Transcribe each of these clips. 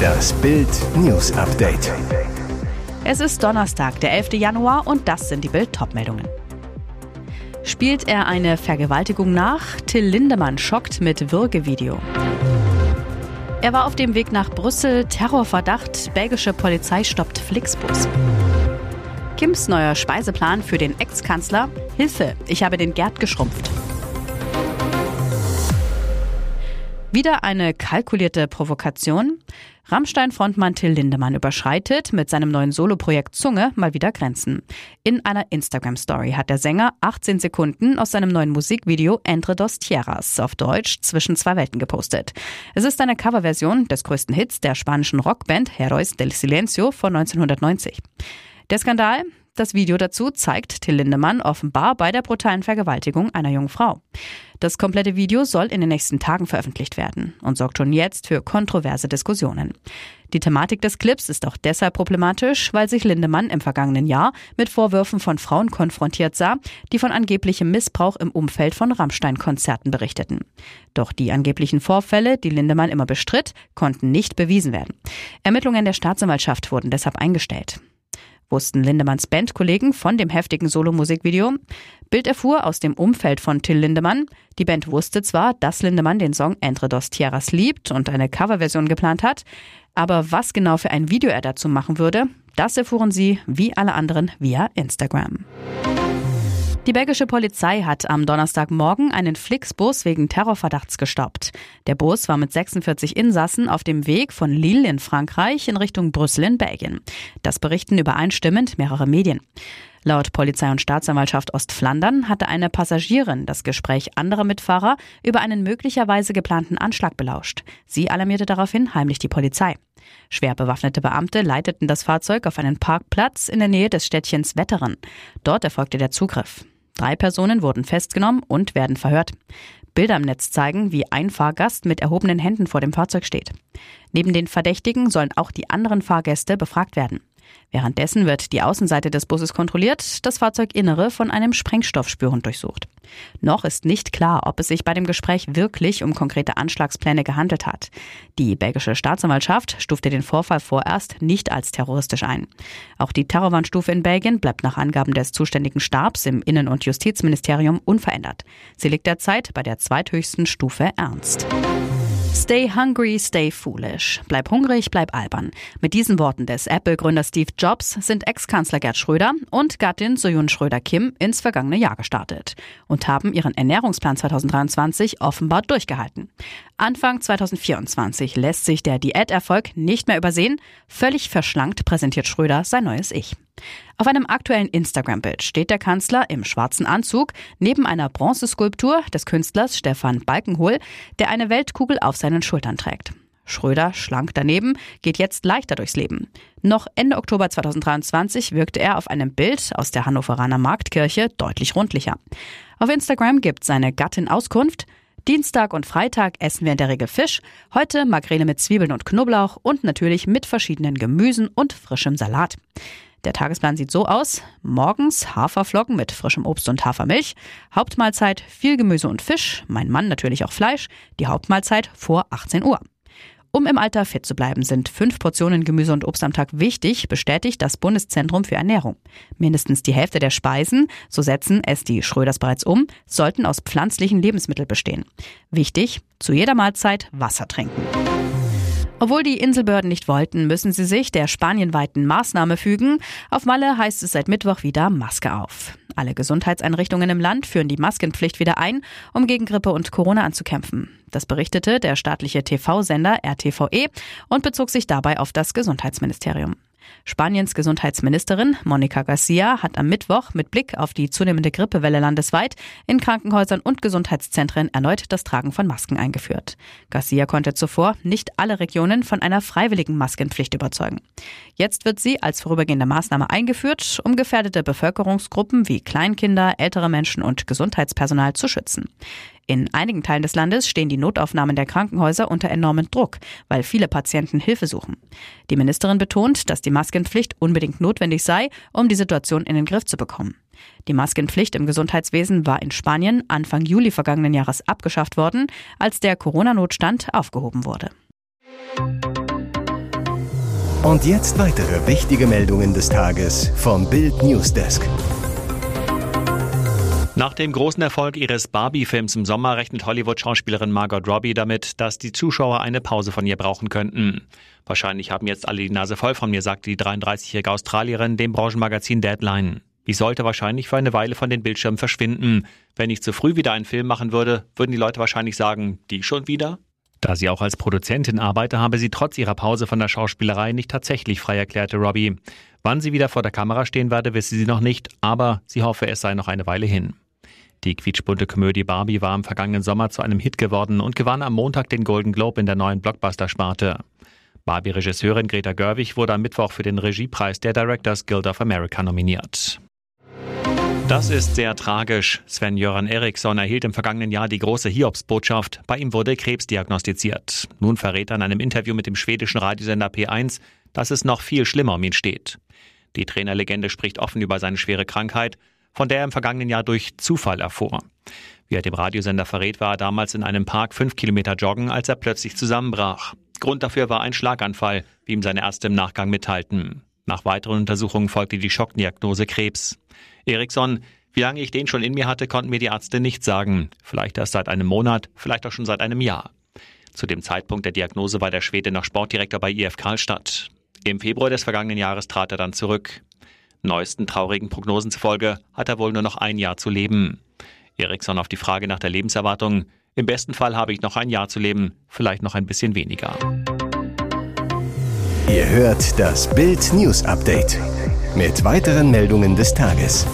Das Bild News Update. Es ist Donnerstag, der 11. Januar und das sind die Bild meldungen Spielt er eine Vergewaltigung nach? Till Lindemann schockt mit Würgevideo. Er war auf dem Weg nach Brüssel, Terrorverdacht, belgische Polizei stoppt Flixbus. Kims neuer Speiseplan für den Ex-Kanzler. Hilfe, ich habe den Gerd geschrumpft. Wieder eine kalkulierte Provokation. Rammstein-Frontmann Till Lindemann überschreitet mit seinem neuen Soloprojekt Zunge mal wieder Grenzen. In einer Instagram-Story hat der Sänger 18 Sekunden aus seinem neuen Musikvideo Entre dos Tierras auf Deutsch zwischen zwei Welten gepostet. Es ist eine Coverversion des größten Hits der spanischen Rockband Heroes del Silencio von 1990. Der Skandal? Das Video dazu zeigt Till Lindemann offenbar bei der brutalen Vergewaltigung einer jungen Frau. Das komplette Video soll in den nächsten Tagen veröffentlicht werden und sorgt schon jetzt für kontroverse Diskussionen. Die Thematik des Clips ist auch deshalb problematisch, weil sich Lindemann im vergangenen Jahr mit Vorwürfen von Frauen konfrontiert sah, die von angeblichem Missbrauch im Umfeld von Rammstein-Konzerten berichteten. Doch die angeblichen Vorfälle, die Lindemann immer bestritt, konnten nicht bewiesen werden. Ermittlungen der Staatsanwaltschaft wurden deshalb eingestellt wussten Lindemanns Bandkollegen von dem heftigen Solo-Musikvideo. Bild erfuhr aus dem Umfeld von Till Lindemann. Die Band wusste zwar, dass Lindemann den Song Entre dos Tierras liebt und eine Coverversion geplant hat, aber was genau für ein Video er dazu machen würde, das erfuhren sie, wie alle anderen, via Instagram. Die belgische Polizei hat am Donnerstagmorgen einen Flixbus wegen Terrorverdachts gestoppt. Der Bus war mit 46 Insassen auf dem Weg von Lille in Frankreich in Richtung Brüssel in Belgien. Das berichten übereinstimmend mehrere Medien. Laut Polizei und Staatsanwaltschaft Ostflandern hatte eine Passagierin das Gespräch anderer Mitfahrer über einen möglicherweise geplanten Anschlag belauscht. Sie alarmierte daraufhin heimlich die Polizei. Schwer bewaffnete Beamte leiteten das Fahrzeug auf einen Parkplatz in der Nähe des Städtchens Wetteren. Dort erfolgte der Zugriff. Drei Personen wurden festgenommen und werden verhört. Bilder im Netz zeigen, wie ein Fahrgast mit erhobenen Händen vor dem Fahrzeug steht. Neben den Verdächtigen sollen auch die anderen Fahrgäste befragt werden. Währenddessen wird die Außenseite des Busses kontrolliert, das Fahrzeuginnere von einem Sprengstoffspürhund durchsucht. Noch ist nicht klar, ob es sich bei dem Gespräch wirklich um konkrete Anschlagspläne gehandelt hat. Die belgische Staatsanwaltschaft stufte den Vorfall vorerst nicht als terroristisch ein. Auch die Terrorwarnstufe in Belgien bleibt nach Angaben des zuständigen Stabs im Innen- und Justizministerium unverändert. Sie liegt derzeit bei der zweithöchsten Stufe Ernst. Stay hungry, stay foolish. Bleib hungrig, bleib albern. Mit diesen Worten des Apple-Gründers Steve Jobs sind Ex-Kanzler Gerd Schröder und Gattin Soyun Schröder-Kim ins vergangene Jahr gestartet und haben ihren Ernährungsplan 2023 offenbar durchgehalten. Anfang 2024 lässt sich der Diäterfolg nicht mehr übersehen. Völlig verschlankt präsentiert Schröder sein neues Ich. Auf einem aktuellen Instagram-Bild steht der Kanzler im schwarzen Anzug neben einer Bronzeskulptur des Künstlers Stefan Balkenhol, der eine Weltkugel auf seinen Schultern trägt. Schröder, schlank daneben, geht jetzt leichter durchs Leben. Noch Ende Oktober 2023 wirkte er auf einem Bild aus der Hannoveraner Marktkirche deutlich rundlicher. Auf Instagram gibt seine Gattin Auskunft, Dienstag und Freitag essen wir in der Regel Fisch, heute Makrele mit Zwiebeln und Knoblauch und natürlich mit verschiedenen Gemüsen und frischem Salat. Der Tagesplan sieht so aus. Morgens Haferflocken mit frischem Obst und Hafermilch. Hauptmahlzeit viel Gemüse und Fisch. Mein Mann natürlich auch Fleisch. Die Hauptmahlzeit vor 18 Uhr. Um im Alter fit zu bleiben, sind fünf Portionen Gemüse und Obst am Tag wichtig, bestätigt das Bundeszentrum für Ernährung. Mindestens die Hälfte der Speisen, so setzen es die Schröders bereits um, sollten aus pflanzlichen Lebensmitteln bestehen. Wichtig, zu jeder Mahlzeit Wasser trinken. Obwohl die Inselbehörden nicht wollten, müssen sie sich der spanienweiten Maßnahme fügen. Auf Malle heißt es seit Mittwoch wieder Maske auf. Alle Gesundheitseinrichtungen im Land führen die Maskenpflicht wieder ein, um gegen Grippe und Corona anzukämpfen. Das berichtete der staatliche TV-Sender RTVE und bezog sich dabei auf das Gesundheitsministerium. Spaniens Gesundheitsministerin Monica Garcia hat am Mittwoch mit Blick auf die zunehmende Grippewelle landesweit in Krankenhäusern und Gesundheitszentren erneut das Tragen von Masken eingeführt. Garcia konnte zuvor nicht alle Regionen von einer freiwilligen Maskenpflicht überzeugen. Jetzt wird sie als vorübergehende Maßnahme eingeführt, um gefährdete Bevölkerungsgruppen wie Kleinkinder, ältere Menschen und Gesundheitspersonal zu schützen. In einigen Teilen des Landes stehen die Notaufnahmen der Krankenhäuser unter enormem Druck, weil viele Patienten Hilfe suchen. Die Ministerin betont, dass die Maskenpflicht unbedingt notwendig sei, um die Situation in den Griff zu bekommen. Die Maskenpflicht im Gesundheitswesen war in Spanien Anfang Juli vergangenen Jahres abgeschafft worden, als der Corona-Notstand aufgehoben wurde. Und jetzt weitere wichtige Meldungen des Tages vom Bild Newsdesk. Nach dem großen Erfolg ihres Barbie-Films im Sommer rechnet Hollywood-Schauspielerin Margot Robbie damit, dass die Zuschauer eine Pause von ihr brauchen könnten. Wahrscheinlich haben jetzt alle die Nase voll von mir, sagte die 33-jährige Australierin dem Branchenmagazin Deadline. Ich sollte wahrscheinlich für eine Weile von den Bildschirmen verschwinden. Wenn ich zu früh wieder einen Film machen würde, würden die Leute wahrscheinlich sagen, die schon wieder? Da sie auch als Produzentin arbeite, habe sie trotz ihrer Pause von der Schauspielerei nicht tatsächlich frei, erklärte Robbie. Wann sie wieder vor der Kamera stehen werde, wisse sie noch nicht, aber sie hoffe, es sei noch eine Weile hin. Die quietschbunte Komödie Barbie war im vergangenen Sommer zu einem Hit geworden und gewann am Montag den Golden Globe in der neuen Blockbuster-Sparte. Barbie-Regisseurin Greta Gerwig wurde am Mittwoch für den Regiepreis der Directors Guild of America nominiert. Das ist sehr tragisch. Sven-Göran Eriksson erhielt im vergangenen Jahr die große Hiobsbotschaft. Bei ihm wurde Krebs diagnostiziert. Nun verrät er in einem Interview mit dem schwedischen Radiosender P1, dass es noch viel schlimmer um ihn steht. Die Trainerlegende spricht offen über seine schwere Krankheit, von der er im vergangenen Jahr durch Zufall erfuhr. Wie er dem Radiosender verrät, war er damals in einem Park fünf Kilometer joggen, als er plötzlich zusammenbrach. Grund dafür war ein Schlaganfall, wie ihm seine Ärzte im Nachgang mitteilten. Nach weiteren Untersuchungen folgte die Schockdiagnose Krebs. Eriksson, wie lange ich den schon in mir hatte, konnten mir die Ärzte nicht sagen. Vielleicht erst seit einem Monat, vielleicht auch schon seit einem Jahr. Zu dem Zeitpunkt der Diagnose war der Schwede noch Sportdirektor bei IF Karlstadt. Im Februar des vergangenen Jahres trat er dann zurück. Neuesten traurigen Prognosen zufolge hat er wohl nur noch ein Jahr zu leben. Eriksson auf die Frage nach der Lebenserwartung. Im besten Fall habe ich noch ein Jahr zu leben, vielleicht noch ein bisschen weniger. Ihr hört das Bild News Update mit weiteren Meldungen des Tages.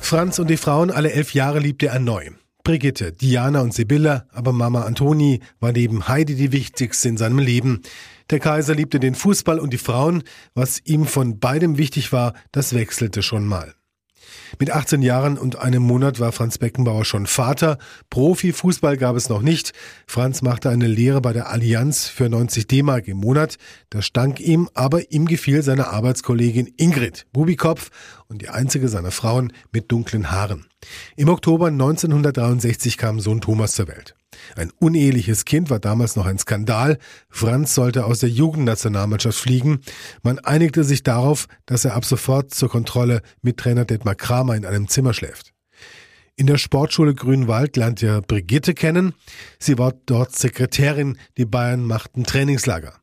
Franz und die Frauen alle elf Jahre liebte er neu. Brigitte, Diana und Sibylla, aber Mama Antoni war neben Heidi die wichtigste in seinem Leben. Der Kaiser liebte den Fußball und die Frauen. Was ihm von beidem wichtig war, das wechselte schon mal. Mit 18 Jahren und einem Monat war Franz Beckenbauer schon Vater. Profifußball gab es noch nicht. Franz machte eine Lehre bei der Allianz für 90 D-Mark im Monat. Das stank ihm, aber ihm gefiel seine Arbeitskollegin Ingrid Bubikopf und die einzige seiner Frauen mit dunklen Haaren. Im Oktober 1963 kam Sohn Thomas zur Welt. Ein uneheliches Kind war damals noch ein Skandal. Franz sollte aus der Jugendnationalmannschaft fliegen. Man einigte sich darauf, dass er ab sofort zur Kontrolle mit Trainer Detmar Kramer in einem Zimmer schläft. In der Sportschule Grünwald lernte er Brigitte kennen. Sie war dort Sekretärin, die Bayern machten Trainingslager.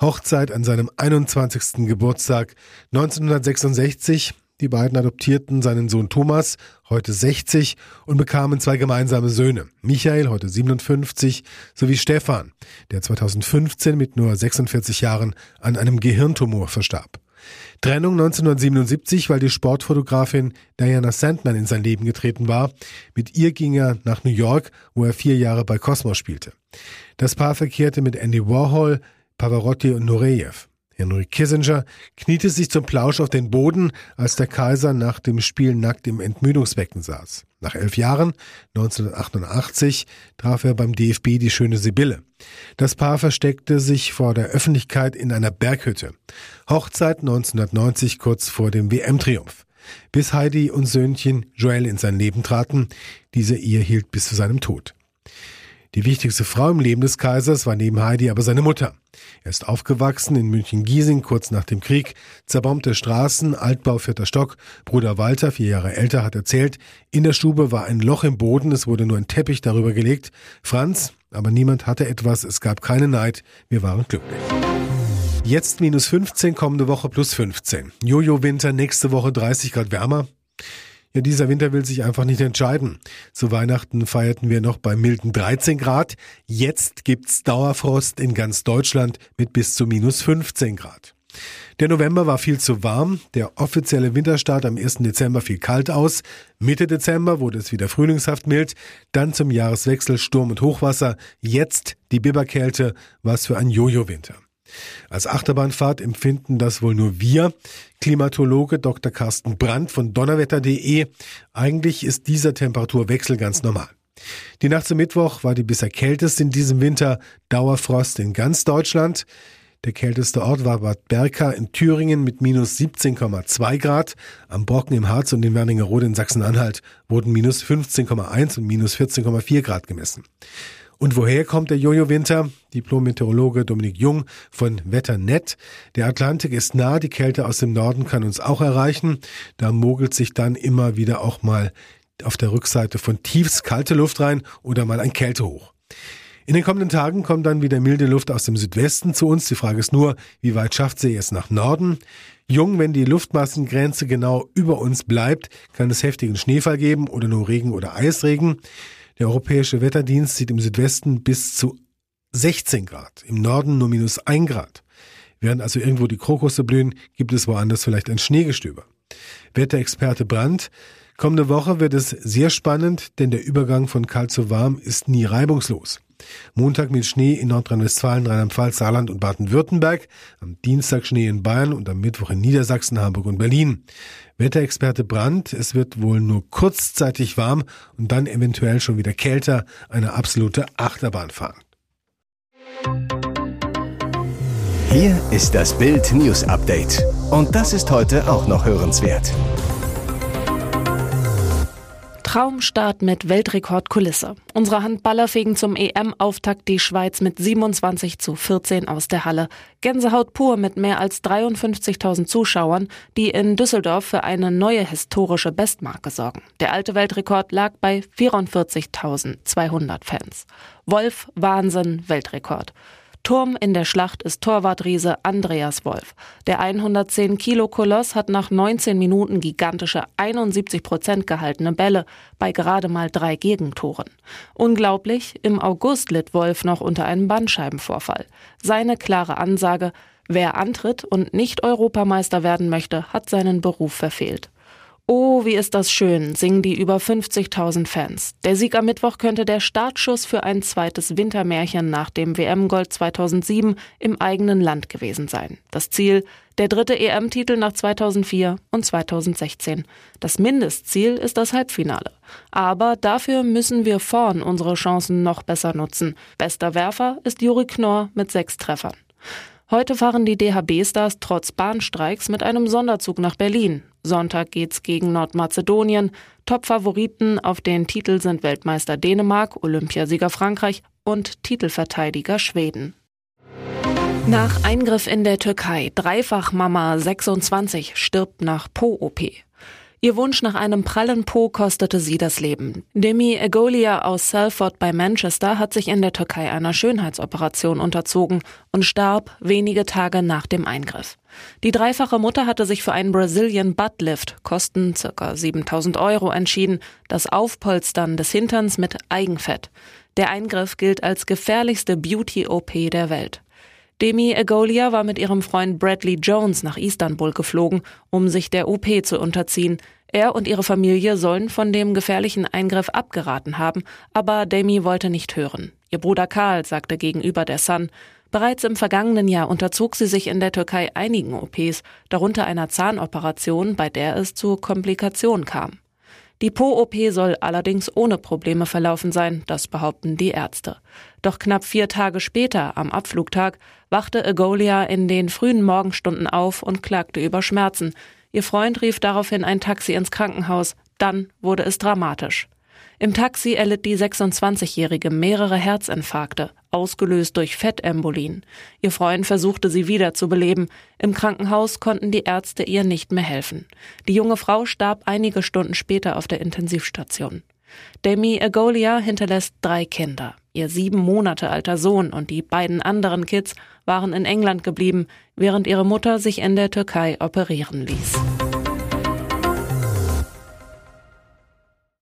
Hochzeit an seinem 21. Geburtstag 1966 die beiden adoptierten seinen Sohn Thomas, heute 60, und bekamen zwei gemeinsame Söhne. Michael, heute 57, sowie Stefan, der 2015 mit nur 46 Jahren an einem Gehirntumor verstarb. Trennung 1977, weil die Sportfotografin Diana Sandman in sein Leben getreten war. Mit ihr ging er nach New York, wo er vier Jahre bei Cosmos spielte. Das Paar verkehrte mit Andy Warhol, Pavarotti und Nureyev. Henry Kissinger kniete sich zum Plausch auf den Boden, als der Kaiser nach dem Spiel nackt im Entmüdungsbecken saß. Nach elf Jahren, 1988, traf er beim DFB die schöne Sibylle. Das Paar versteckte sich vor der Öffentlichkeit in einer Berghütte. Hochzeit 1990 kurz vor dem WM-Triumph. Bis Heidi und Söhnchen Joel in sein Leben traten. Diese Ehe hielt bis zu seinem Tod. Die wichtigste Frau im Leben des Kaisers war neben Heidi aber seine Mutter. Er ist aufgewachsen in München-Giesing kurz nach dem Krieg, zerbombte Straßen, Altbau vierter Stock. Bruder Walter, vier Jahre älter, hat erzählt, in der Stube war ein Loch im Boden, es wurde nur ein Teppich darüber gelegt. Franz, aber niemand hatte etwas, es gab keine Neid, wir waren glücklich. Jetzt minus 15, kommende Woche plus 15. Jojo-Winter, nächste Woche 30 Grad wärmer. Ja, dieser Winter will sich einfach nicht entscheiden. Zu Weihnachten feierten wir noch bei milden 13 Grad. Jetzt gibt's Dauerfrost in ganz Deutschland mit bis zu minus 15 Grad. Der November war viel zu warm, der offizielle Winterstart am 1. Dezember fiel kalt aus, Mitte Dezember wurde es wieder frühlingshaft mild, dann zum Jahreswechsel Sturm und Hochwasser, jetzt die Biberkälte, was für ein Jojo-Winter. Als Achterbahnfahrt empfinden das wohl nur wir. Klimatologe Dr. Carsten Brandt von donnerwetter.de. Eigentlich ist dieser Temperaturwechsel ganz normal. Die Nacht zum Mittwoch war die bisher kälteste in diesem Winter. Dauerfrost in ganz Deutschland. Der kälteste Ort war Bad Berka in Thüringen mit minus 17,2 Grad. Am Brocken im Harz und in Werningerode in Sachsen-Anhalt wurden minus 15,1 und minus 14,4 Grad gemessen. Und woher kommt der Jojo-Winter? Diplom-Meteorologe Dominik Jung von Wetternet. Der Atlantik ist nah, die Kälte aus dem Norden kann uns auch erreichen. Da mogelt sich dann immer wieder auch mal auf der Rückseite von tiefs kalte Luft rein oder mal ein Kältehoch. In den kommenden Tagen kommt dann wieder milde Luft aus dem Südwesten zu uns. Die Frage ist nur, wie weit schafft sie es nach Norden? Jung, wenn die Luftmassengrenze genau über uns bleibt, kann es heftigen Schneefall geben oder nur Regen oder Eisregen. Der Europäische Wetterdienst sieht im Südwesten bis zu 16 Grad, im Norden nur minus 1 Grad. Während also irgendwo die Krokusse blühen, gibt es woanders vielleicht ein Schneegestöber. Wetterexperte Brandt, kommende Woche wird es sehr spannend, denn der Übergang von kalt zu warm ist nie reibungslos. Montag mit Schnee in Nordrhein-Westfalen, Rheinland-Pfalz, Saarland und Baden-Württemberg. Am Dienstag Schnee in Bayern und am Mittwoch in Niedersachsen, Hamburg und Berlin. Wetterexperte Brandt, es wird wohl nur kurzzeitig warm und dann eventuell schon wieder kälter. Eine absolute Achterbahnfahrt. Hier ist das Bild News Update. Und das ist heute auch noch hörenswert. Traumstart mit Weltrekordkulisse. Unsere Handballer fegen zum EM-Auftakt die Schweiz mit 27 zu 14 aus der Halle. Gänsehaut pur mit mehr als 53.000 Zuschauern, die in Düsseldorf für eine neue historische Bestmarke sorgen. Der alte Weltrekord lag bei 44.200 Fans. Wolf, Wahnsinn, Weltrekord. Turm in der Schlacht ist Torwartriese Andreas Wolf. Der 110 Kilo Koloss hat nach 19 Minuten gigantische 71 Prozent gehaltene Bälle bei gerade mal drei Gegentoren. Unglaublich, im August litt Wolf noch unter einem Bandscheibenvorfall. Seine klare Ansage, wer antritt und nicht Europameister werden möchte, hat seinen Beruf verfehlt. Oh, wie ist das schön, singen die über 50.000 Fans. Der Sieg am Mittwoch könnte der Startschuss für ein zweites Wintermärchen nach dem WM-Gold 2007 im eigenen Land gewesen sein. Das Ziel, der dritte EM-Titel nach 2004 und 2016. Das Mindestziel ist das Halbfinale. Aber dafür müssen wir vorn unsere Chancen noch besser nutzen. Bester Werfer ist Juri Knorr mit sechs Treffern. Heute fahren die DHB-Stars trotz Bahnstreiks mit einem Sonderzug nach Berlin. Sonntag geht's gegen Nordmazedonien. Top-Favoriten auf den Titel sind Weltmeister Dänemark, Olympiasieger Frankreich und Titelverteidiger Schweden. Nach Eingriff in der Türkei, Dreifach-Mama 26 stirbt nach Po-OP. Ihr Wunsch nach einem prallen Po kostete sie das Leben. Demi Egolia aus Salford bei Manchester hat sich in der Türkei einer Schönheitsoperation unterzogen und starb wenige Tage nach dem Eingriff. Die dreifache Mutter hatte sich für einen Brazilian Butt Lift, Kosten ca. 7000 Euro, entschieden, das Aufpolstern des Hinterns mit Eigenfett. Der Eingriff gilt als gefährlichste Beauty-OP der Welt. Demi Egolia war mit ihrem Freund Bradley Jones nach Istanbul geflogen, um sich der OP zu unterziehen. Er und ihre Familie sollen von dem gefährlichen Eingriff abgeraten haben, aber Demi wollte nicht hören. Ihr Bruder Karl sagte gegenüber der Sun, bereits im vergangenen Jahr unterzog sie sich in der Türkei einigen OPs, darunter einer Zahnoperation, bei der es zu Komplikationen kam. Die Po-OP soll allerdings ohne Probleme verlaufen sein, das behaupten die Ärzte. Doch knapp vier Tage später, am Abflugtag, wachte Egolia in den frühen Morgenstunden auf und klagte über Schmerzen. Ihr Freund rief daraufhin ein Taxi ins Krankenhaus. Dann wurde es dramatisch. Im Taxi erlitt die 26-Jährige mehrere Herzinfarkte, ausgelöst durch Fettembolien. Ihr Freund versuchte sie wieder zu beleben. Im Krankenhaus konnten die Ärzte ihr nicht mehr helfen. Die junge Frau starb einige Stunden später auf der Intensivstation. Demi Egolia hinterlässt drei Kinder. Ihr sieben Monate alter Sohn und die beiden anderen Kids waren in England geblieben, während ihre Mutter sich in der Türkei operieren ließ.